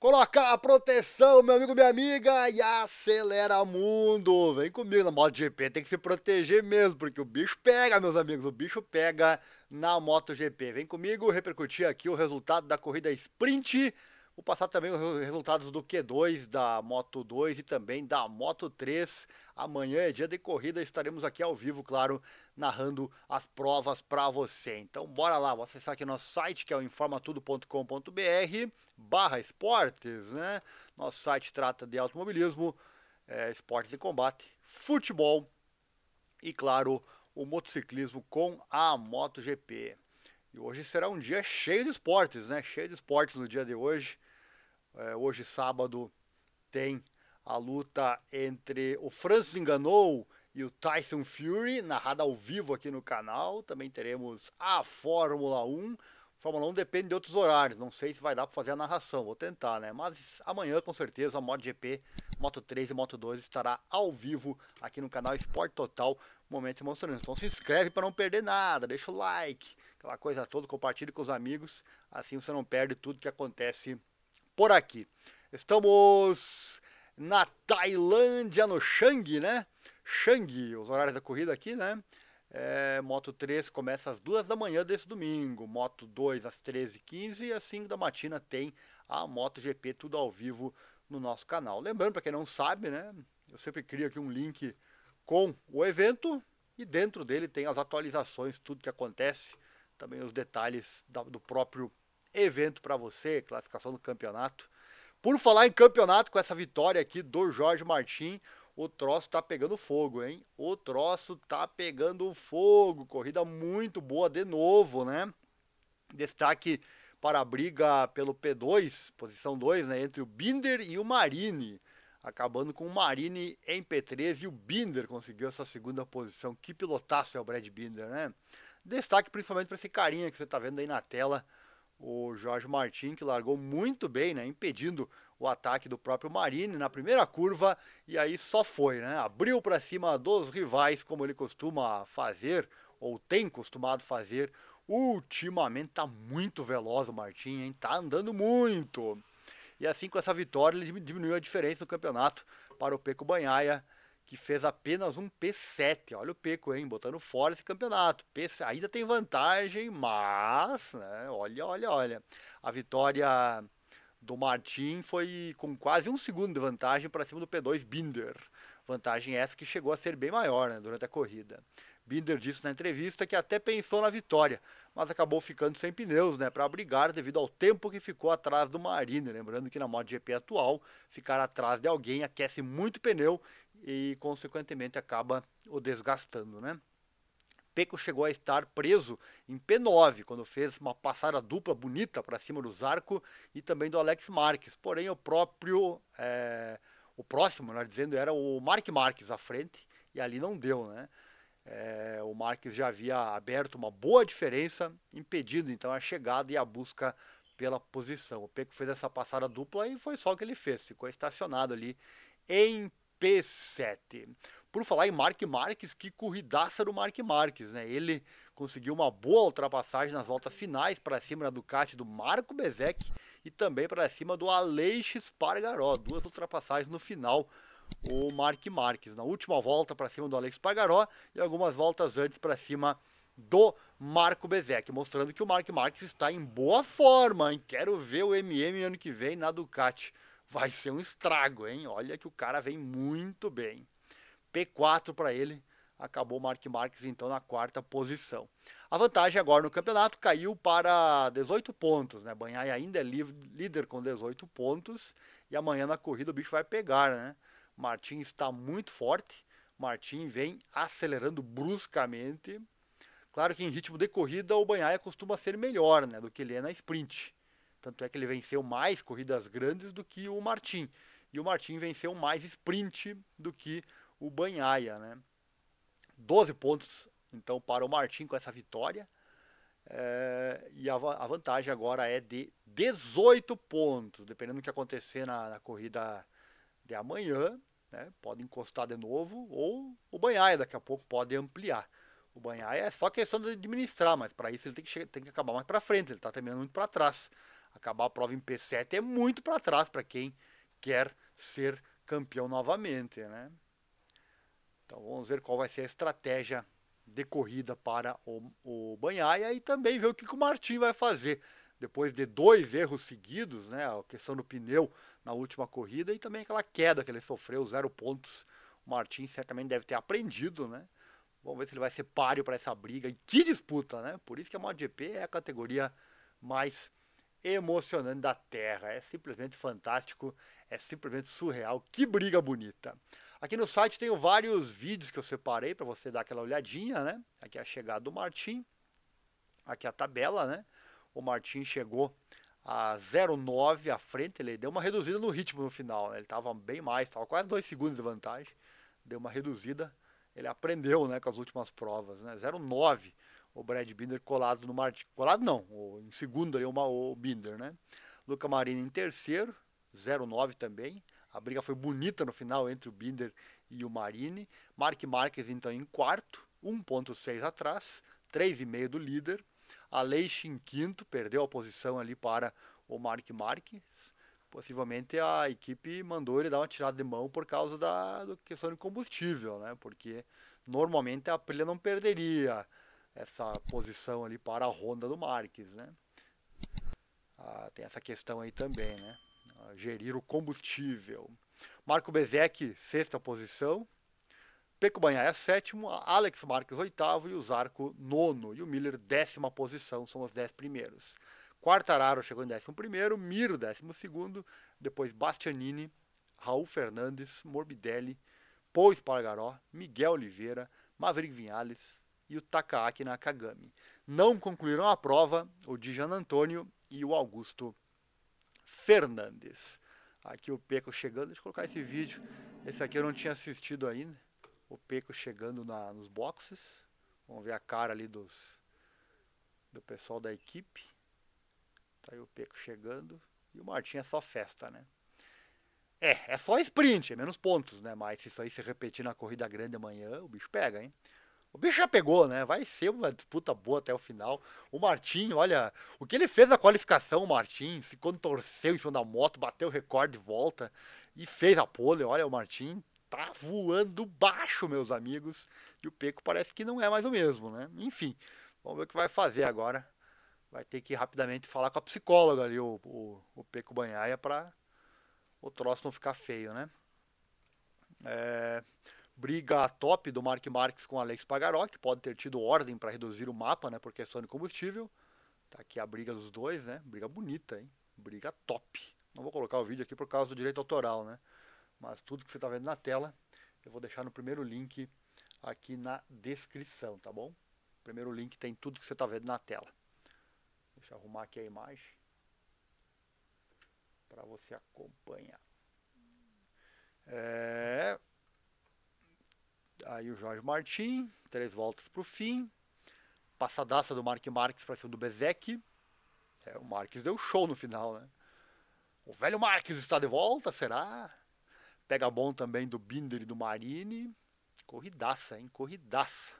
Coloca a proteção, meu amigo, minha amiga, e acelera mundo. Vem comigo na MotoGP, tem que se proteger mesmo, porque o bicho pega, meus amigos, o bicho pega na MotoGP. Vem comigo repercutir aqui o resultado da corrida sprint. Vou passar também os resultados do Q2, da Moto 2 e também da Moto 3. Amanhã é dia de corrida, estaremos aqui ao vivo, claro, narrando as provas para você. Então bora lá, vou acessar aqui nosso site que é o informatudo.com.br barra esportes, né? Nosso site trata de automobilismo, é, esportes de combate, futebol e, claro, o motociclismo com a MotoGP. E hoje será um dia cheio de esportes, né? Cheio de esportes no dia de hoje. É, hoje, sábado, tem a luta entre o Francis Enganou e o Tyson Fury, narrada ao vivo aqui no canal. Também teremos a Fórmula 1. Fórmula 1 depende de outros horários, não sei se vai dar para fazer a narração, vou tentar, né? Mas amanhã, com certeza, a MotoGP, Moto 3 e Moto 2 estará ao vivo aqui no canal Esporte Total, momentos emocionantes. Então se inscreve para não perder nada, deixa o like, aquela coisa toda, compartilhe com os amigos, assim você não perde tudo que acontece por aqui. Estamos na Tailândia, no Chang, né? Chang, os horários da corrida aqui, né? É, Moto 3 começa às 2 da manhã desse domingo, Moto 2 às 13h15 e às 5 da matina tem a MotoGP tudo ao vivo no nosso canal. Lembrando, para quem não sabe, né, eu sempre crio aqui um link com o evento e dentro dele tem as atualizações, tudo que acontece, também os detalhes do próprio evento para você, classificação do campeonato. Por falar em campeonato, com essa vitória aqui do Jorge Martin, o troço tá pegando fogo, hein? O troço tá pegando fogo. Corrida muito boa de novo, né? Destaque para a briga pelo P2, posição 2, né? Entre o Binder e o Marini. Acabando com o Marini em P3 e o Binder conseguiu essa segunda posição. Que pilotaço é o Brad Binder, né? Destaque principalmente para esse carinha que você tá vendo aí na tela o Jorge Martin, que largou muito bem, né, impedindo o ataque do próprio Marini na primeira curva e aí só foi, né? Abriu para cima dos rivais, como ele costuma fazer ou tem costumado fazer. Ultimamente tá muito veloz o Martin, hein? Tá andando muito. E assim com essa vitória ele diminuiu a diferença no campeonato para o Peco Banhaia que fez apenas um P7. Olha o Peco, hein? Botando fora esse campeonato. P ainda tem vantagem, mas, né? Olha, olha, olha. A vitória do Martin foi com quase um segundo de vantagem para cima do P2 Binder. Vantagem essa que chegou a ser bem maior né, durante a corrida. Binder disse na entrevista que até pensou na vitória, mas acabou ficando sem pneus né, para brigar devido ao tempo que ficou atrás do Marine. Lembrando que na MotoGP atual, ficar atrás de alguém aquece muito pneu e, consequentemente, acaba o desgastando, né? Peco chegou a estar preso em P9 quando fez uma passada dupla bonita para cima do Zarco e também do Alex Marques. Porém, o próprio, é, o próximo, nós dizendo, era o Mark Marques à frente e ali não deu, né? É, o Marques já havia aberto uma boa diferença, impedindo então a chegada e a busca pela posição. O Peco fez essa passada dupla e foi só o que ele fez, ficou estacionado ali em P7. Por falar em Mark Marques, que corridaça do Mark Marques, né? Ele conseguiu uma boa ultrapassagem nas voltas finais para cima da Ducati do Marco Bezek e também para cima do Aleix Spargaró. Duas ultrapassagens no final, o Mark Marques. Na última volta para cima do Aleix Spargaró e algumas voltas antes para cima do Marco Bezek, mostrando que o Mark Marques está em boa forma, hein? Quero ver o MM ano que vem na Ducati vai ser um estrago, hein? Olha que o cara vem muito bem. P4 para ele, acabou o Mark Marques então na quarta posição. A vantagem agora no campeonato caiu para 18 pontos, né? Banhai ainda é líder com 18 pontos e amanhã na corrida o bicho vai pegar, né? Martin está muito forte, Martin vem acelerando bruscamente. Claro que em ritmo de corrida o Banhaia costuma ser melhor, né, do que ele é na sprint. Tanto é que ele venceu mais corridas grandes do que o Martin. E o Martin venceu mais sprint do que o Banhaia, né? 12 pontos, então, para o Martin com essa vitória. É, e a, a, vantagem agora é de 18 pontos, dependendo do que acontecer na, na corrida de amanhã, né, pode encostar de novo, ou o Banhaia daqui a pouco pode ampliar. O Banhaia é só questão de administrar, mas para isso ele tem que, tem que acabar mais para frente, ele está terminando muito para trás acabar a prova em P7 é muito para trás para quem quer ser campeão novamente, né? Então vamos ver qual vai ser a estratégia de corrida para o, o Banhaia e também ver o que, que o Martin vai fazer depois de dois erros seguidos, né? A questão do pneu na última corrida e também aquela queda que ele sofreu, zero pontos. O Martin certamente deve ter aprendido, né? Vamos ver se ele vai ser páreo para essa briga. E que disputa, né? Por isso que a MotoGP é a categoria mais emocionante da Terra. É simplesmente fantástico, é simplesmente surreal. Que briga bonita. Aqui no site tenho vários vídeos que eu separei para você dar aquela olhadinha, né? Aqui é a chegada do Martin. Aqui é a tabela, né? O Martin chegou a 0,9 à frente, ele deu uma reduzida no ritmo no final, né? Ele estava bem mais, estava quase 2 segundos de vantagem. Deu uma reduzida. Ele aprendeu, né, com as últimas provas, né? 0,9 o Brad Binder colado no Martin. Colado não, em segundo ali o, Binder, né? Luca Marini em terceiro, 0,9 também. A briga foi bonita no final entre o Binder e o Marini. Mark Marques então em quarto, 1.6 atrás, 3,5 do líder. Aleixo em quinto, perdeu a posição ali para o Mark Marques. Possivelmente a equipe mandou ele dar uma tirada de mão por causa da, questão de combustível, né? Porque normalmente a Aprilia não perderia essa posição ali para a Honda do Marques, né? Ah, tem essa questão aí também, né? gerir o combustível. Marco Bezek, sexta posição. Peco Banhaia, sétimo. Alex Marques, oitavo. E o Zarco, nono. E o Miller, décima posição. São os dez primeiros. Quartararo chegou em décimo primeiro. Miro, décimo segundo. Depois Bastianini, Raul Fernandes, Morbidelli, Paul Espargaró, Miguel Oliveira, Maverick Vinhales e o Takaaki Nakagami. Não concluíram a prova o Dijan Antônio e o Augusto Fernandes. Aqui o Peco chegando, deixa eu colocar esse vídeo. Esse aqui eu não tinha assistido ainda. O Peco chegando na, nos boxes. Vamos ver a cara ali dos do pessoal da equipe. Tá aí o Peco chegando. E o Martin é só festa, né? É, é só sprint, é menos pontos, né? Mas se isso aí se repetir na corrida grande amanhã, o bicho pega, hein? O bicho já pegou, né? Vai ser uma disputa boa até o final. O Martin, olha, o que ele fez na qualificação, o Martin, se contorceu em cima da moto, bateu o recorde de volta e fez a pole. Olha, o Martin tá voando baixo, meus amigos. E o Peco parece que não é mais o mesmo, né? Enfim, vamos ver o que vai fazer agora. Vai ter que rapidamente falar com a psicóloga ali, o, o, o Peco Banhaia, para o troço não ficar feio, né? É briga top do Mark Marques com Alex Pagaró, que pode ter tido ordem para reduzir o mapa, né, por questão de combustível. Tá aqui a briga dos dois, né? Briga bonita, hein? Briga top. Não vou colocar o vídeo aqui por causa do direito autoral, né? Mas tudo que você está vendo na tela, eu vou deixar no primeiro link aqui na descrição, tá bom? Primeiro link tem tudo que você está vendo na tela. Deixa eu arrumar aqui a imagem para você acompanhar. É, Aí o Jorge Martin, três voltas para o fim. Passadaça do Mark Marques para cima do Bezek. É, o Marques deu show no final, né? O velho Marques está de volta, será? Pega bom também do Binder e do Marini. Corridaça, hein? Corridaça.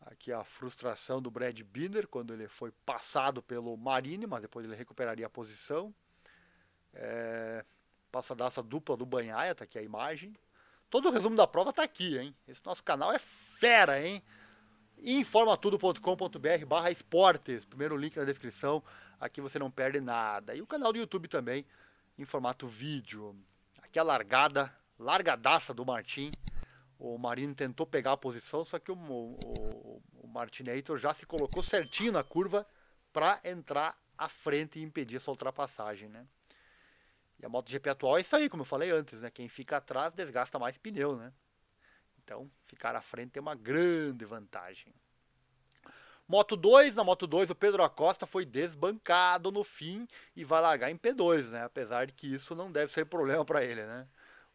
Aqui a frustração do Brad Binder quando ele foi passado pelo Marini, mas depois ele recuperaria a posição. É, passadaça dupla do Banhaia, tá aqui a imagem. Todo o resumo da prova está aqui, hein? Esse nosso canal é fera, hein? informatudo.com.br barra esportes, primeiro link na descrição, aqui você não perde nada. E o canal do YouTube também, em formato vídeo. Aqui a largada, largadaça do Martin. O Marino tentou pegar a posição, só que o, o, o Martinator já se colocou certinho na curva para entrar à frente e impedir essa ultrapassagem, né? E a MotoGP atual é isso aí, como eu falei antes, né? Quem fica atrás desgasta mais pneu, né? Então, ficar à frente tem uma grande vantagem. Moto 2, na Moto 2 o Pedro Acosta foi desbancado no fim e vai largar em P2, né? Apesar de que isso não deve ser problema para ele, né?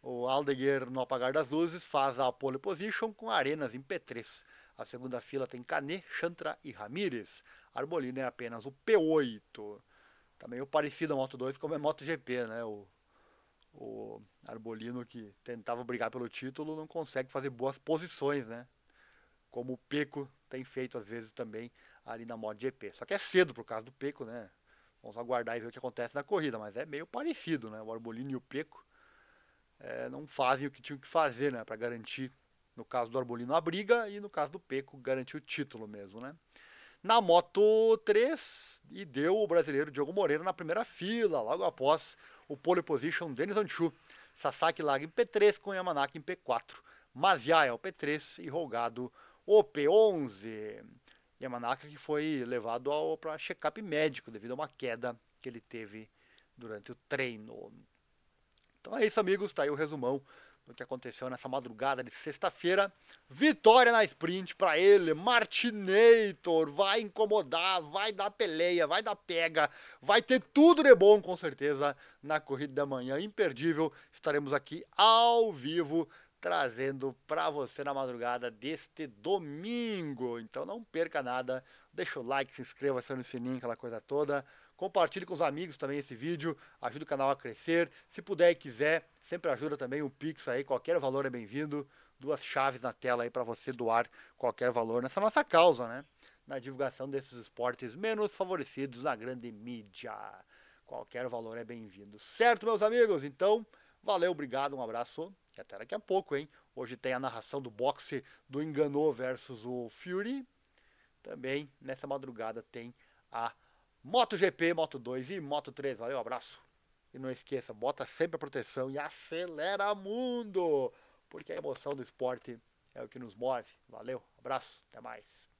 O Aldeguer, no apagar das luzes, faz a pole position com Arenas em P3. A segunda fila tem Canet, Chantra e Ramírez. Arbolino é apenas o P8. Tá meio parecido a Moto 2 como é MotoGP, né? O, o Arbolino que tentava brigar pelo título não consegue fazer boas posições, né? Como o Peco tem feito às vezes também ali na MotoGP. Só que é cedo por causa do Peco, né? Vamos aguardar e ver o que acontece na corrida, mas é meio parecido, né? O Arbolino e o Peco é, não fazem o que tinham que fazer, né? Para garantir, no caso do Arbolino, a briga e no caso do Peco, garantir o título mesmo, né? Na Moto 3, e deu o brasileiro Diogo Moreira na primeira fila, logo após o pole position Denis Anchu. Sasaki larga em P3 com Yamanaki em P4. Mazia é o P3 e Rolgado o P11. Yamanaka que foi levado para check-up médico devido a uma queda que ele teve durante o treino. Então é isso, amigos. Tá aí o resumão do que aconteceu nessa madrugada de sexta-feira. Vitória na sprint para ele, Martinator. Vai incomodar, vai dar peleia, vai dar pega, vai ter tudo de bom com certeza na corrida da manhã. Imperdível. Estaremos aqui ao vivo trazendo para você na madrugada deste domingo. Então não perca nada, deixa o like, se inscreva, acione o sininho, aquela coisa toda. Compartilhe com os amigos também esse vídeo, ajuda o canal a crescer. Se puder e quiser, sempre ajuda também o Pix aí, qualquer valor é bem-vindo. Duas chaves na tela aí para você doar qualquer valor nessa nossa causa, né? Na divulgação desses esportes menos favorecidos na grande mídia. Qualquer valor é bem-vindo. Certo, meus amigos? Então, valeu, obrigado, um abraço e até daqui a pouco, hein? Hoje tem a narração do boxe do Enganou versus o Fury. Também nessa madrugada tem a MotoGP, Moto 2 e Moto 3. Valeu, abraço. E não esqueça, bota sempre a proteção e acelera mundo, porque a emoção do esporte é o que nos move. Valeu, abraço, até mais.